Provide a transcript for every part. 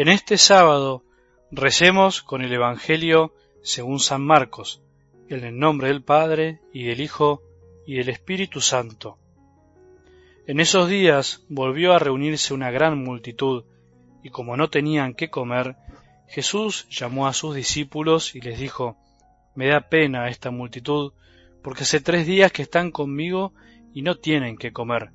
En este sábado recemos con el Evangelio según San Marcos, en el nombre del Padre y del Hijo y del Espíritu Santo. En esos días volvió a reunirse una gran multitud, y como no tenían qué comer, Jesús llamó a sus discípulos y les dijo, Me da pena esta multitud, porque hace tres días que están conmigo y no tienen qué comer.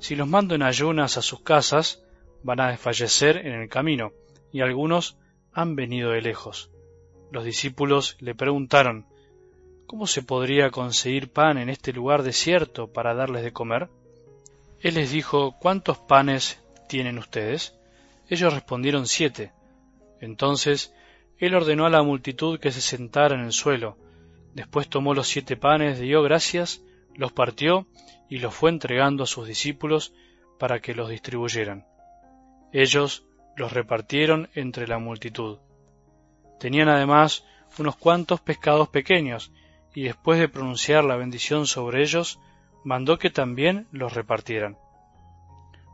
Si los mando en ayunas a sus casas, van a desfallecer en el camino, y algunos han venido de lejos. Los discípulos le preguntaron, ¿Cómo se podría conseguir pan en este lugar desierto para darles de comer? Él les dijo, ¿cuántos panes tienen ustedes? Ellos respondieron siete. Entonces él ordenó a la multitud que se sentara en el suelo. Después tomó los siete panes, dio gracias, los partió y los fue entregando a sus discípulos para que los distribuyeran. Ellos los repartieron entre la multitud. Tenían además unos cuantos pescados pequeños, y después de pronunciar la bendición sobre ellos, mandó que también los repartieran.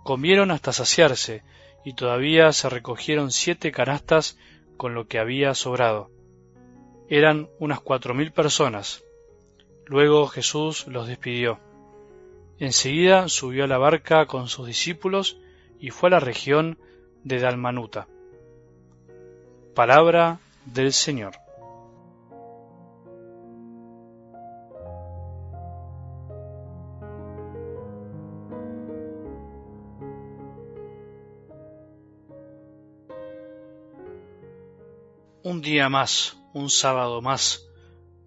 Comieron hasta saciarse, y todavía se recogieron siete canastas con lo que había sobrado. Eran unas cuatro mil personas. Luego Jesús los despidió. Enseguida subió a la barca con sus discípulos y fue a la región de Dalmanuta. Palabra del Señor. Un día más, un sábado más,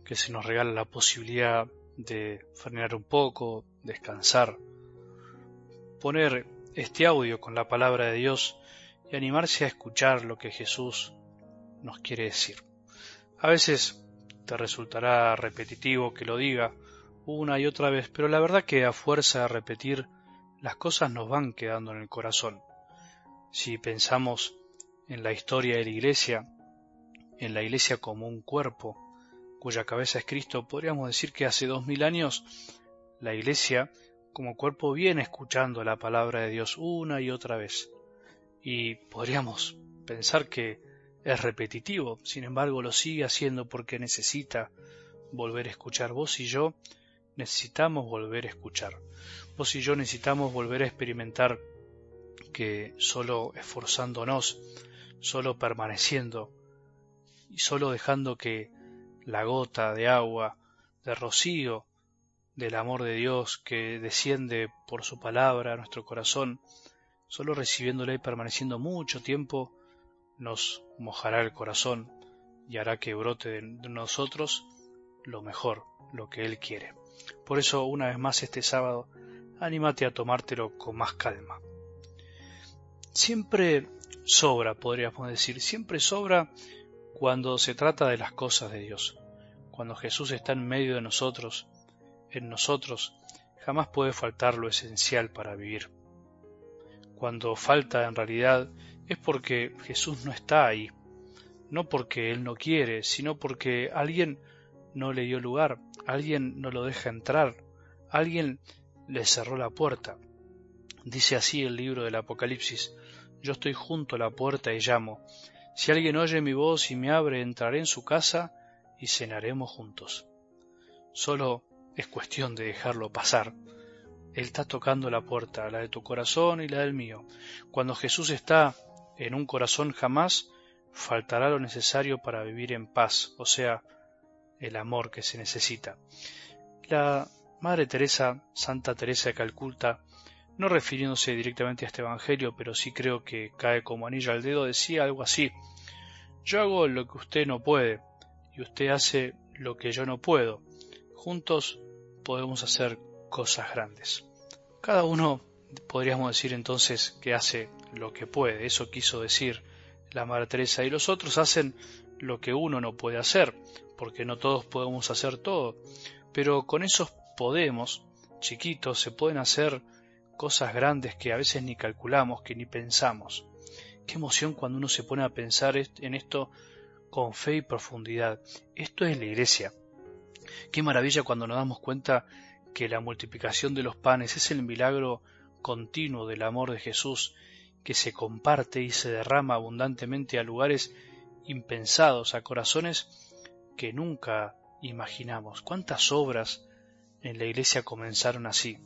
que se nos regala la posibilidad de frenar un poco, descansar, poner este audio con la palabra de Dios y animarse a escuchar lo que Jesús nos quiere decir. A veces te resultará repetitivo que lo diga una y otra vez, pero la verdad que a fuerza de repetir las cosas nos van quedando en el corazón. Si pensamos en la historia de la Iglesia, en la Iglesia como un cuerpo, cuya cabeza es Cristo, podríamos decir que hace dos mil años la Iglesia como cuerpo viene escuchando la palabra de Dios una y otra vez. Y podríamos pensar que es repetitivo, sin embargo lo sigue haciendo porque necesita volver a escuchar. Vos y yo necesitamos volver a escuchar. Vos y yo necesitamos volver a experimentar que solo esforzándonos, solo permaneciendo y solo dejando que la gota de agua, de rocío, del amor de Dios que desciende por su palabra a nuestro corazón, solo recibiéndole y permaneciendo mucho tiempo, nos mojará el corazón y hará que brote de nosotros lo mejor, lo que Él quiere. Por eso, una vez más este sábado, anímate a tomártelo con más calma. Siempre sobra, podríamos decir, siempre sobra cuando se trata de las cosas de Dios, cuando Jesús está en medio de nosotros, en nosotros jamás puede faltar lo esencial para vivir. Cuando falta en realidad es porque Jesús no está ahí, no porque Él no quiere, sino porque alguien no le dio lugar, alguien no lo deja entrar, alguien le cerró la puerta. Dice así el libro del Apocalipsis, yo estoy junto a la puerta y llamo, si alguien oye mi voz y me abre, entraré en su casa y cenaremos juntos. Solo es cuestión de dejarlo pasar. Él está tocando la puerta, la de tu corazón y la del mío. Cuando Jesús está en un corazón jamás faltará lo necesario para vivir en paz, o sea, el amor que se necesita. La Madre Teresa, Santa Teresa de Calcuta, no refiriéndose directamente a este Evangelio, pero sí creo que cae como anillo al dedo, decía algo así. Yo hago lo que usted no puede, y usted hace lo que yo no puedo. Juntos podemos hacer cosas grandes. Cada uno podríamos decir entonces que hace lo que puede, eso quiso decir la Madre Teresa, y los otros hacen lo que uno no puede hacer, porque no todos podemos hacer todo, pero con esos podemos, chiquitos, se pueden hacer cosas grandes que a veces ni calculamos, que ni pensamos. Qué emoción cuando uno se pone a pensar en esto con fe y profundidad. Esto es la iglesia. Qué maravilla cuando nos damos cuenta que la multiplicación de los panes es el milagro continuo del amor de Jesús, que se comparte y se derrama abundantemente a lugares impensados, a corazones que nunca imaginamos. ¿Cuántas obras en la iglesia comenzaron así?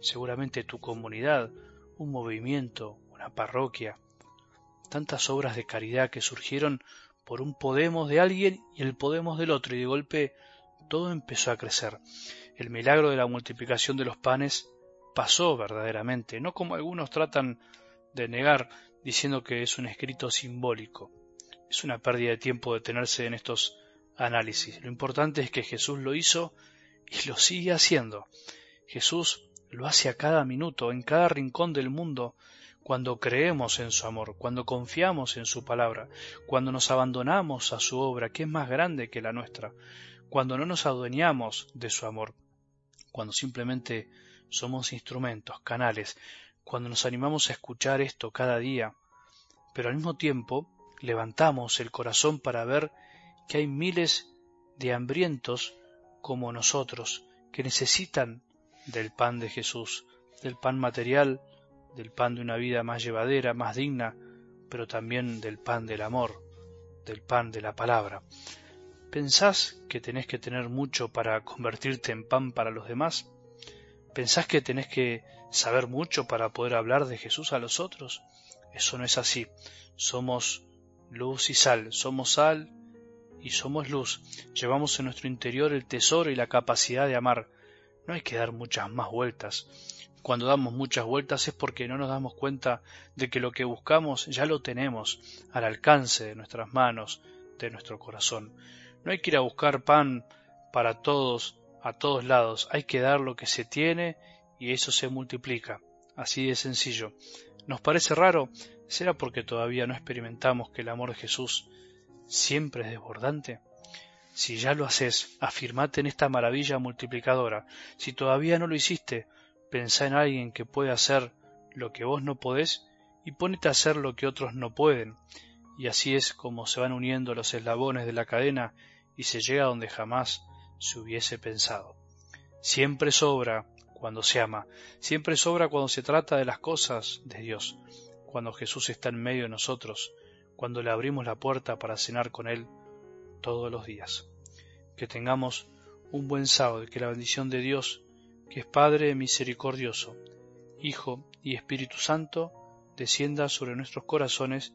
Seguramente tu comunidad, un movimiento, una parroquia, tantas obras de caridad que surgieron por un Podemos de alguien y el Podemos del otro, y de golpe todo empezó a crecer. El milagro de la multiplicación de los panes pasó verdaderamente, no como algunos tratan de negar diciendo que es un escrito simbólico. Es una pérdida de tiempo detenerse en estos análisis. Lo importante es que Jesús lo hizo y lo sigue haciendo. Jesús lo hace a cada minuto, en cada rincón del mundo, cuando creemos en su amor, cuando confiamos en su palabra, cuando nos abandonamos a su obra, que es más grande que la nuestra, cuando no nos adueñamos de su amor, cuando simplemente somos instrumentos, canales, cuando nos animamos a escuchar esto cada día, pero al mismo tiempo levantamos el corazón para ver que hay miles de hambrientos como nosotros que necesitan del pan de Jesús, del pan material, del pan de una vida más llevadera, más digna, pero también del pan del amor, del pan de la palabra. ¿Pensás que tenés que tener mucho para convertirte en pan para los demás? ¿Pensás que tenés que saber mucho para poder hablar de Jesús a los otros? Eso no es así. Somos luz y sal, somos sal y somos luz. Llevamos en nuestro interior el tesoro y la capacidad de amar. No hay que dar muchas más vueltas. Cuando damos muchas vueltas es porque no nos damos cuenta de que lo que buscamos ya lo tenemos al alcance de nuestras manos, de nuestro corazón. No hay que ir a buscar pan para todos, a todos lados. Hay que dar lo que se tiene y eso se multiplica. Así de sencillo. ¿Nos parece raro? ¿Será porque todavía no experimentamos que el amor de Jesús siempre es desbordante? Si ya lo haces, afirmate en esta maravilla multiplicadora. Si todavía no lo hiciste, Pensá en alguien que puede hacer lo que vos no podés y ponete a hacer lo que otros no pueden. Y así es como se van uniendo los eslabones de la cadena y se llega donde jamás se hubiese pensado. Siempre sobra cuando se ama, siempre sobra cuando se trata de las cosas de Dios, cuando Jesús está en medio de nosotros, cuando le abrimos la puerta para cenar con Él todos los días. Que tengamos un buen sábado y que la bendición de Dios que es Padre misericordioso, Hijo y Espíritu Santo, descienda sobre nuestros corazones